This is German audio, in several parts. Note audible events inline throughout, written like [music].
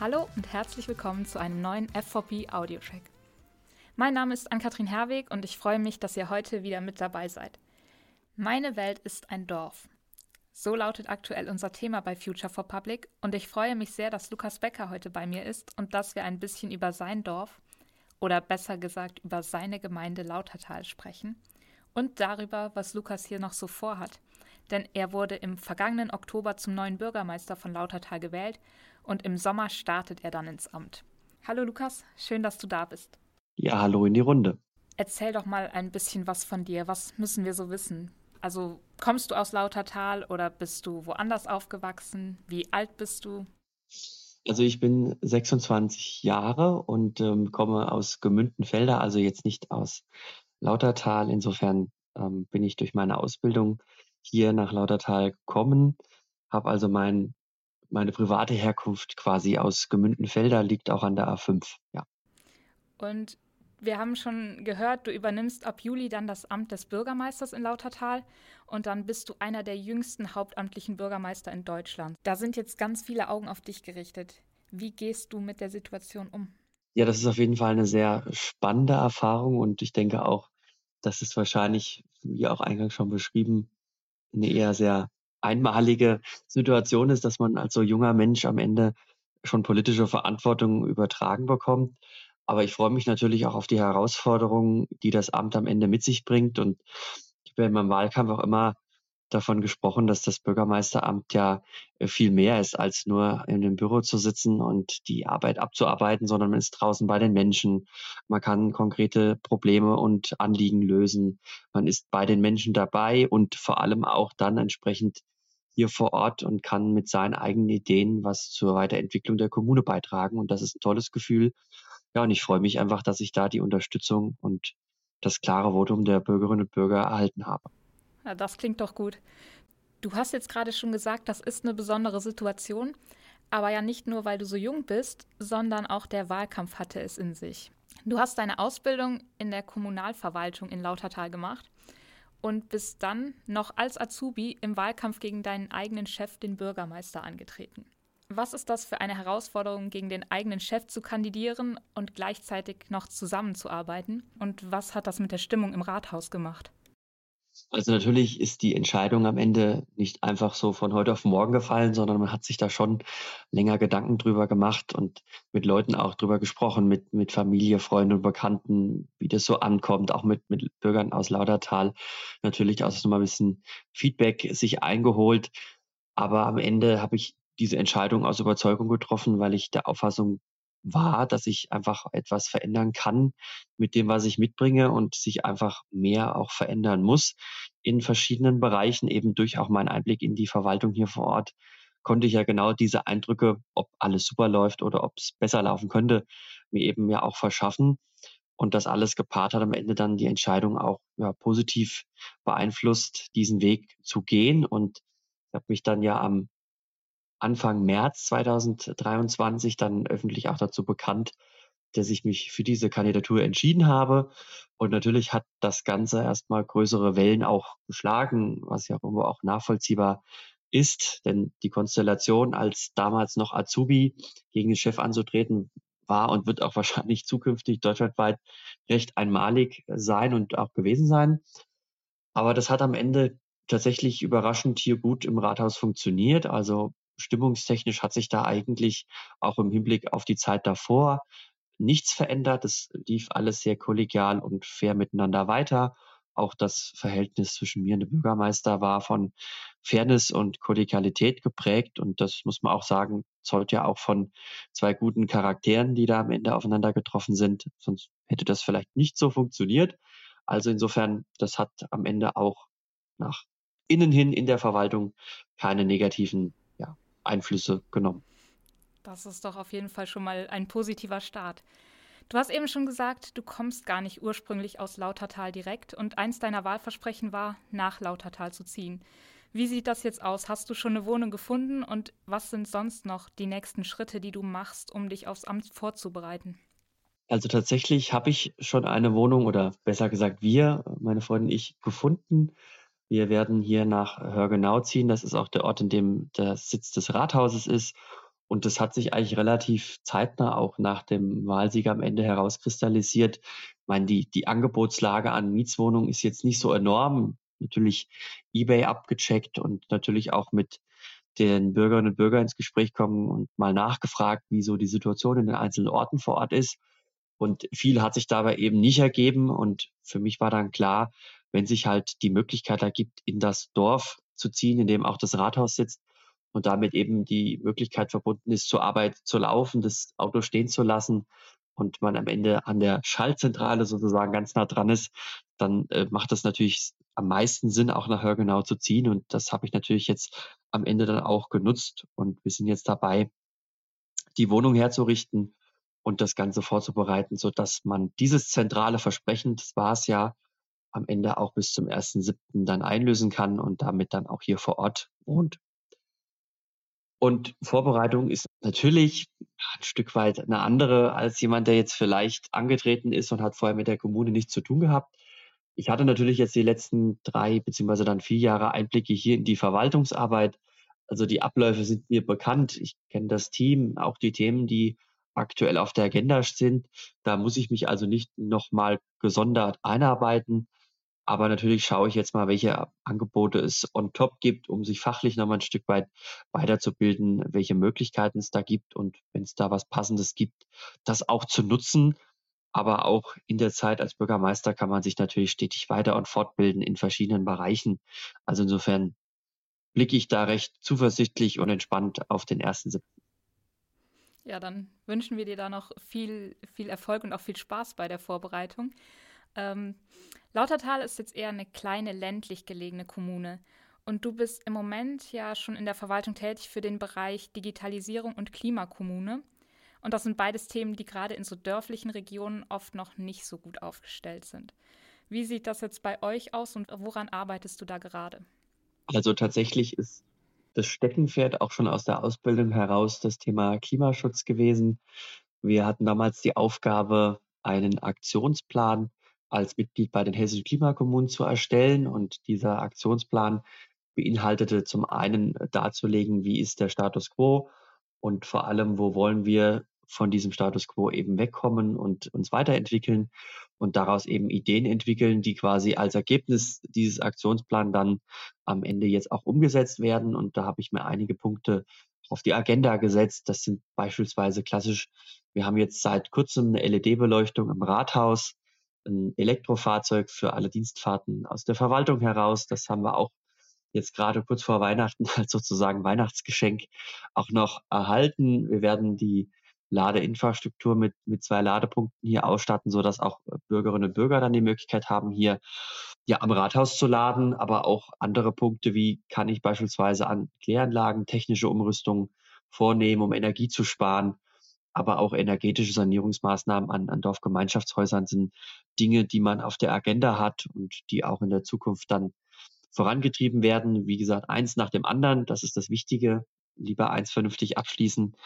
Hallo und herzlich willkommen zu einem neuen F4P Audio-Track. Mein Name ist Ann-Kathrin Herweg und ich freue mich, dass ihr heute wieder mit dabei seid. Meine Welt ist ein Dorf. So lautet aktuell unser Thema bei Future for Public und ich freue mich sehr, dass Lukas Becker heute bei mir ist und dass wir ein bisschen über sein Dorf oder besser gesagt über seine Gemeinde Lautertal sprechen und darüber, was Lukas hier noch so vorhat. Denn er wurde im vergangenen Oktober zum neuen Bürgermeister von Lautertal gewählt und im Sommer startet er dann ins Amt. Hallo Lukas, schön, dass du da bist. Ja, hallo in die Runde. Erzähl doch mal ein bisschen was von dir. Was müssen wir so wissen? Also kommst du aus Lautertal oder bist du woanders aufgewachsen? Wie alt bist du? Also ich bin 26 Jahre und ähm, komme aus Gemündenfelder, also jetzt nicht aus Lautertal. Insofern ähm, bin ich durch meine Ausbildung hier nach Lautertal gekommen, habe also mein, meine private Herkunft quasi aus Gemündenfelder, liegt auch an der A5, ja. Und wir haben schon gehört, du übernimmst ab Juli dann das Amt des Bürgermeisters in Lautertal und dann bist du einer der jüngsten hauptamtlichen Bürgermeister in Deutschland. Da sind jetzt ganz viele Augen auf dich gerichtet. Wie gehst du mit der Situation um? Ja, das ist auf jeden Fall eine sehr spannende Erfahrung und ich denke auch, dass es wahrscheinlich, wie auch eingangs schon beschrieben, eine eher sehr einmalige Situation ist, dass man als so junger Mensch am Ende schon politische Verantwortung übertragen bekommt. Aber ich freue mich natürlich auch auf die Herausforderungen, die das Amt am Ende mit sich bringt. Und ich habe in meinem Wahlkampf auch immer davon gesprochen, dass das Bürgermeisteramt ja äh, viel mehr ist, als nur in dem Büro zu sitzen und die Arbeit abzuarbeiten, sondern man ist draußen bei den Menschen. Man kann konkrete Probleme und Anliegen lösen. Man ist bei den Menschen dabei und vor allem auch dann entsprechend hier vor Ort und kann mit seinen eigenen Ideen was zur Weiterentwicklung der Kommune beitragen. Und das ist ein tolles Gefühl. Ja, und ich freue mich einfach, dass ich da die Unterstützung und das klare Votum der Bürgerinnen und Bürger erhalten habe. Ja, das klingt doch gut. Du hast jetzt gerade schon gesagt, das ist eine besondere Situation, aber ja nicht nur, weil du so jung bist, sondern auch der Wahlkampf hatte es in sich. Du hast deine Ausbildung in der Kommunalverwaltung in Lautertal gemacht und bist dann noch als Azubi im Wahlkampf gegen deinen eigenen Chef, den Bürgermeister, angetreten. Was ist das für eine Herausforderung, gegen den eigenen Chef zu kandidieren und gleichzeitig noch zusammenzuarbeiten? Und was hat das mit der Stimmung im Rathaus gemacht? Also natürlich ist die Entscheidung am Ende nicht einfach so von heute auf morgen gefallen, sondern man hat sich da schon länger Gedanken drüber gemacht und mit Leuten auch drüber gesprochen, mit, mit Familie, Freunden und Bekannten, wie das so ankommt, auch mit, mit Bürgern aus Laudertal. Natürlich auch nochmal ein bisschen Feedback sich eingeholt. Aber am Ende habe ich diese Entscheidung aus Überzeugung getroffen, weil ich der Auffassung war, dass ich einfach etwas verändern kann mit dem, was ich mitbringe und sich einfach mehr auch verändern muss in verschiedenen Bereichen, eben durch auch meinen Einblick in die Verwaltung hier vor Ort konnte ich ja genau diese Eindrücke, ob alles super läuft oder ob es besser laufen könnte, mir eben ja auch verschaffen. Und das alles gepaart hat am Ende dann die Entscheidung auch ja, positiv beeinflusst, diesen Weg zu gehen. Und ich habe mich dann ja am Anfang März 2023 dann öffentlich auch dazu bekannt, dass ich mich für diese Kandidatur entschieden habe. Und natürlich hat das Ganze erstmal größere Wellen auch geschlagen, was ja irgendwo auch nachvollziehbar ist, denn die Konstellation als damals noch Azubi gegen den Chef anzutreten war und wird auch [laughs] wahrscheinlich zukünftig deutschlandweit recht einmalig sein und auch gewesen sein. Aber das hat am Ende tatsächlich überraschend hier gut im Rathaus funktioniert. Also stimmungstechnisch hat sich da eigentlich auch im Hinblick auf die Zeit davor nichts verändert. Es lief alles sehr kollegial und fair miteinander weiter. Auch das Verhältnis zwischen mir und dem Bürgermeister war von Fairness und Kollegialität geprägt. Und das muss man auch sagen, zeugt ja auch von zwei guten Charakteren, die da am Ende aufeinander getroffen sind. Sonst hätte das vielleicht nicht so funktioniert. Also insofern, das hat am Ende auch nach innen hin in der Verwaltung keine negativen Einflüsse genommen. Das ist doch auf jeden Fall schon mal ein positiver Start. Du hast eben schon gesagt, du kommst gar nicht ursprünglich aus Lautertal direkt und eins deiner Wahlversprechen war, nach Lautertal zu ziehen. Wie sieht das jetzt aus? Hast du schon eine Wohnung gefunden und was sind sonst noch die nächsten Schritte, die du machst, um dich aufs Amt vorzubereiten? Also tatsächlich habe ich schon eine Wohnung oder besser gesagt wir, meine Freundin und ich, gefunden. Wir werden hier nach Hörgenau ziehen. Das ist auch der Ort, in dem der Sitz des Rathauses ist. Und das hat sich eigentlich relativ zeitnah auch nach dem Wahlsieg am Ende herauskristallisiert. Ich meine, die, die Angebotslage an Mietswohnungen ist jetzt nicht so enorm. Natürlich eBay abgecheckt und natürlich auch mit den Bürgerinnen und Bürgern ins Gespräch kommen und mal nachgefragt, wie so die Situation in den einzelnen Orten vor Ort ist. Und viel hat sich dabei eben nicht ergeben. Und für mich war dann klar, wenn sich halt die Möglichkeit ergibt, in das Dorf zu ziehen, in dem auch das Rathaus sitzt und damit eben die Möglichkeit verbunden ist, zur Arbeit zu laufen, das Auto stehen zu lassen und man am Ende an der Schaltzentrale sozusagen ganz nah dran ist, dann äh, macht das natürlich am meisten Sinn, auch nach Hörgenau zu ziehen. Und das habe ich natürlich jetzt am Ende dann auch genutzt. Und wir sind jetzt dabei, die Wohnung herzurichten und das Ganze vorzubereiten, so dass man dieses zentrale Versprechen, das war es ja, am Ende auch bis zum 1.7. dann einlösen kann und damit dann auch hier vor Ort wohnt. Und Vorbereitung ist natürlich ein Stück weit eine andere als jemand, der jetzt vielleicht angetreten ist und hat vorher mit der Kommune nichts zu tun gehabt. Ich hatte natürlich jetzt die letzten drei beziehungsweise dann vier Jahre Einblicke hier in die Verwaltungsarbeit. Also die Abläufe sind mir bekannt. Ich kenne das Team, auch die Themen, die aktuell auf der Agenda sind. Da muss ich mich also nicht nochmal gesondert einarbeiten. Aber natürlich schaue ich jetzt mal, welche Angebote es on top gibt, um sich fachlich nochmal ein Stück weit weiterzubilden, welche Möglichkeiten es da gibt und wenn es da was Passendes gibt, das auch zu nutzen. Aber auch in der Zeit als Bürgermeister kann man sich natürlich stetig weiter und fortbilden in verschiedenen Bereichen. Also insofern blicke ich da recht zuversichtlich und entspannt auf den ersten siebten. Ja, dann wünschen wir dir da noch viel, viel Erfolg und auch viel Spaß bei der Vorbereitung. Ähm, Lautertal ist jetzt eher eine kleine ländlich gelegene Kommune. Und du bist im Moment ja schon in der Verwaltung tätig für den Bereich Digitalisierung und Klimakommune. Und das sind beides Themen, die gerade in so dörflichen Regionen oft noch nicht so gut aufgestellt sind. Wie sieht das jetzt bei euch aus und woran arbeitest du da gerade? Also tatsächlich ist das Steckenpferd auch schon aus der Ausbildung heraus das Thema Klimaschutz gewesen. Wir hatten damals die Aufgabe, einen Aktionsplan als Mitglied bei den hessischen Klimakommunen zu erstellen. Und dieser Aktionsplan beinhaltete zum einen darzulegen, wie ist der Status quo und vor allem, wo wollen wir von diesem Status quo eben wegkommen und uns weiterentwickeln und daraus eben Ideen entwickeln, die quasi als Ergebnis dieses Aktionsplans dann am Ende jetzt auch umgesetzt werden. Und da habe ich mir einige Punkte auf die Agenda gesetzt. Das sind beispielsweise klassisch, wir haben jetzt seit kurzem eine LED-Beleuchtung im Rathaus ein Elektrofahrzeug für alle Dienstfahrten aus der Verwaltung heraus. Das haben wir auch jetzt gerade kurz vor Weihnachten [laughs] als sozusagen Weihnachtsgeschenk auch noch erhalten. Wir werden die Ladeinfrastruktur mit, mit zwei Ladepunkten hier ausstatten, so dass auch Bürgerinnen und Bürger dann die Möglichkeit haben, hier ja am Rathaus zu laden, aber auch andere Punkte, wie kann ich beispielsweise an Kläranlagen technische Umrüstung vornehmen, um Energie zu sparen aber auch energetische Sanierungsmaßnahmen an, an Dorfgemeinschaftshäusern sind Dinge, die man auf der Agenda hat und die auch in der Zukunft dann vorangetrieben werden. Wie gesagt, eins nach dem anderen, das ist das Wichtige. Lieber eins vernünftig abschließen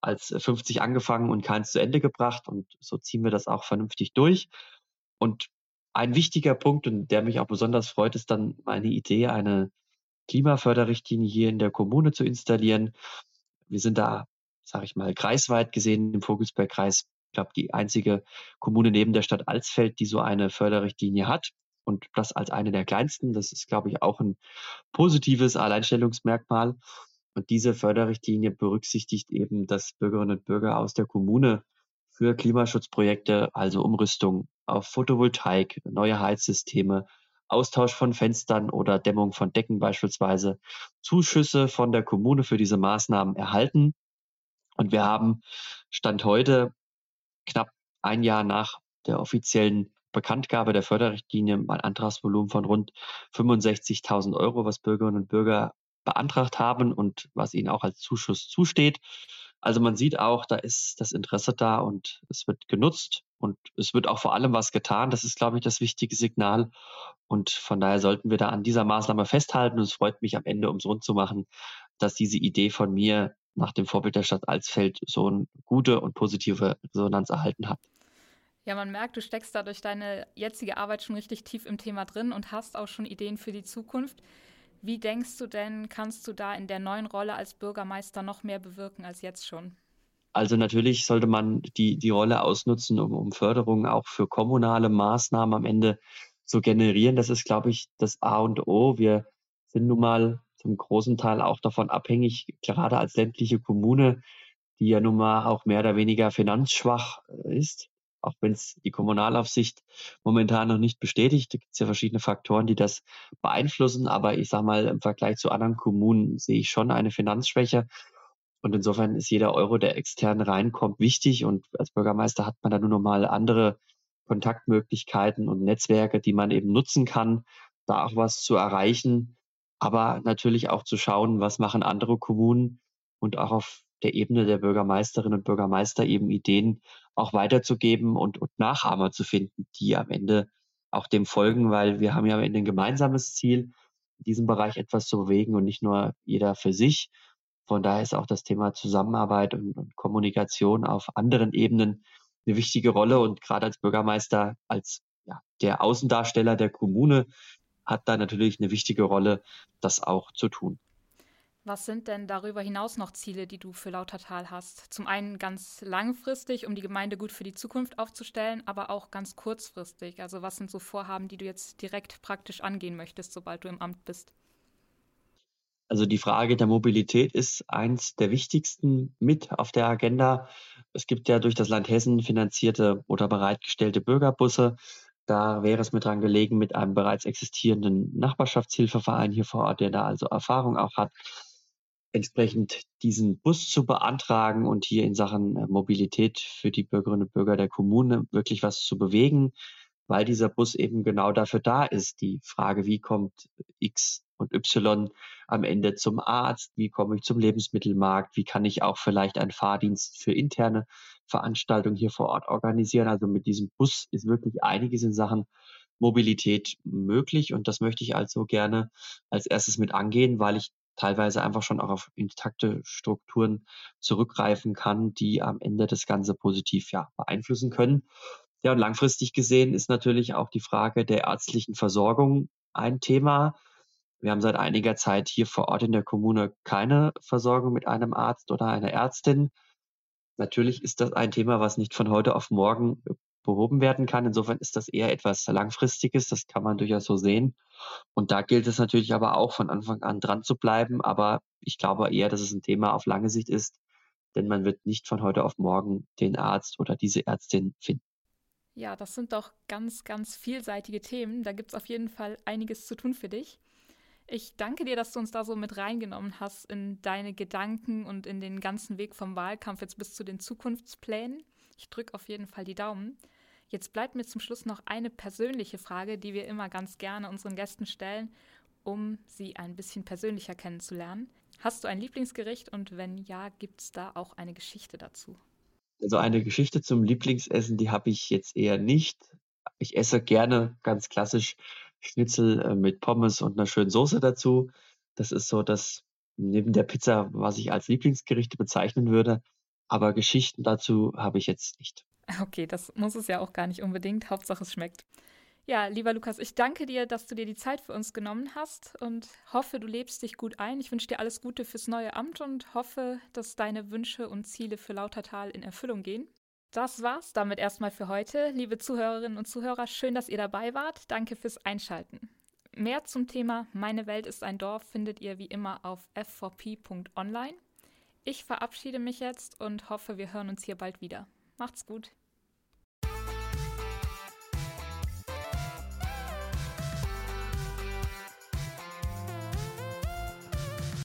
als 50 angefangen und keins zu Ende gebracht. Und so ziehen wir das auch vernünftig durch. Und ein wichtiger Punkt, und der mich auch besonders freut, ist dann meine Idee, eine Klimaförderrichtlinie hier in der Kommune zu installieren. Wir sind da sage ich mal, kreisweit gesehen im Vogelsbergkreis, ich glaube, die einzige Kommune neben der Stadt Alsfeld, die so eine Förderrichtlinie hat. Und das als eine der kleinsten. Das ist, glaube ich, auch ein positives Alleinstellungsmerkmal. Und diese Förderrichtlinie berücksichtigt eben, dass Bürgerinnen und Bürger aus der Kommune für Klimaschutzprojekte, also Umrüstung auf Photovoltaik, neue Heizsysteme, Austausch von Fenstern oder Dämmung von Decken beispielsweise, Zuschüsse von der Kommune für diese Maßnahmen erhalten und wir haben Stand heute, knapp ein Jahr nach der offiziellen Bekanntgabe der Förderrichtlinie, ein Antragsvolumen von rund 65.000 Euro, was Bürgerinnen und Bürger beantragt haben und was ihnen auch als Zuschuss zusteht. Also man sieht auch, da ist das Interesse da und es wird genutzt und es wird auch vor allem was getan. Das ist, glaube ich, das wichtige Signal. Und von daher sollten wir da an dieser Maßnahme festhalten. Und es freut mich am Ende, um es rund zu machen, dass diese Idee von mir nach dem Vorbild der Stadt Alsfeld so eine gute und positive Resonanz erhalten hat. Ja, man merkt, du steckst da durch deine jetzige Arbeit schon richtig tief im Thema drin und hast auch schon Ideen für die Zukunft. Wie denkst du denn, kannst du da in der neuen Rolle als Bürgermeister noch mehr bewirken als jetzt schon? Also natürlich sollte man die, die Rolle ausnutzen, um, um Förderung auch für kommunale Maßnahmen am Ende zu generieren. Das ist, glaube ich, das A und O. Wir sind nun mal zum großen Teil auch davon abhängig, gerade als ländliche Kommune, die ja nun mal auch mehr oder weniger finanzschwach äh, ist, auch wenn es die Kommunalaufsicht momentan noch nicht bestätigt. Da gibt es ja verschiedene Faktoren, die das beeinflussen. Aber ich sage mal, im Vergleich zu anderen Kommunen sehe ich schon eine Finanzschwäche. Und insofern ist jeder Euro, der extern reinkommt, wichtig. Und als Bürgermeister hat man da nur noch mal andere Kontaktmöglichkeiten und Netzwerke, die man eben nutzen kann, da auch was zu erreichen. Aber natürlich auch zu schauen, was machen andere Kommunen und auch auf der Ebene der Bürgermeisterinnen und Bürgermeister eben Ideen auch weiterzugeben und, und Nachahmer zu finden, die am Ende auch dem folgen, weil wir haben ja am Ende ein gemeinsames Ziel, in diesem Bereich etwas zu bewegen und nicht nur jeder für sich. Von daher ist auch das Thema Zusammenarbeit und, und Kommunikation auf anderen Ebenen eine wichtige Rolle. Und gerade als Bürgermeister, als ja, der Außendarsteller der Kommune, hat da natürlich eine wichtige Rolle, das auch zu tun. Was sind denn darüber hinaus noch Ziele, die du für Lautertal hast? Zum einen ganz langfristig, um die Gemeinde gut für die Zukunft aufzustellen, aber auch ganz kurzfristig. Also was sind so Vorhaben, die du jetzt direkt praktisch angehen möchtest, sobald du im Amt bist? Also die Frage der Mobilität ist eins der wichtigsten mit auf der Agenda. Es gibt ja durch das Land Hessen finanzierte oder bereitgestellte Bürgerbusse. Da wäre es mir dran gelegen, mit einem bereits existierenden Nachbarschaftshilfeverein hier vor Ort, der da also Erfahrung auch hat, entsprechend diesen Bus zu beantragen und hier in Sachen äh, Mobilität für die Bürgerinnen und Bürger der Kommune wirklich was zu bewegen, weil dieser Bus eben genau dafür da ist. Die Frage, wie kommt X und Y am Ende zum Arzt, wie komme ich zum Lebensmittelmarkt, wie kann ich auch vielleicht einen Fahrdienst für interne Veranstaltungen hier vor Ort organisieren. Also mit diesem Bus ist wirklich einiges in Sachen Mobilität möglich und das möchte ich also gerne als erstes mit angehen, weil ich teilweise einfach schon auch auf intakte Strukturen zurückgreifen kann, die am Ende das Ganze positiv ja, beeinflussen können. Ja, und langfristig gesehen ist natürlich auch die Frage der ärztlichen Versorgung ein Thema. Wir haben seit einiger Zeit hier vor Ort in der Kommune keine Versorgung mit einem Arzt oder einer Ärztin. Natürlich ist das ein Thema, was nicht von heute auf morgen behoben werden kann. Insofern ist das eher etwas Langfristiges, das kann man durchaus so sehen. Und da gilt es natürlich aber auch von Anfang an dran zu bleiben. Aber ich glaube eher, dass es ein Thema auf lange Sicht ist, denn man wird nicht von heute auf morgen den Arzt oder diese Ärztin finden. Ja, das sind doch ganz, ganz vielseitige Themen. Da gibt es auf jeden Fall einiges zu tun für dich. Ich danke dir, dass du uns da so mit reingenommen hast in deine Gedanken und in den ganzen Weg vom Wahlkampf jetzt bis zu den Zukunftsplänen. Ich drücke auf jeden Fall die Daumen. Jetzt bleibt mir zum Schluss noch eine persönliche Frage, die wir immer ganz gerne unseren Gästen stellen, um sie ein bisschen persönlicher kennenzulernen. Hast du ein Lieblingsgericht und wenn ja, gibt es da auch eine Geschichte dazu? Also eine Geschichte zum Lieblingsessen, die habe ich jetzt eher nicht. Ich esse gerne ganz klassisch Schnitzel äh, mit Pommes und einer schönen Soße dazu. Das ist so das neben der Pizza, was ich als Lieblingsgerichte bezeichnen würde. Aber Geschichten dazu habe ich jetzt nicht. Okay, das muss es ja auch gar nicht unbedingt. Hauptsache es schmeckt. Ja, lieber Lukas, ich danke dir, dass du dir die Zeit für uns genommen hast und hoffe, du lebst dich gut ein. Ich wünsche dir alles Gute fürs neue Amt und hoffe, dass deine Wünsche und Ziele für Lautertal in Erfüllung gehen. Das war's damit erstmal für heute. Liebe Zuhörerinnen und Zuhörer, schön, dass ihr dabei wart. Danke fürs Einschalten. Mehr zum Thema Meine Welt ist ein Dorf findet ihr wie immer auf f4p.online. Ich verabschiede mich jetzt und hoffe, wir hören uns hier bald wieder. Macht's gut.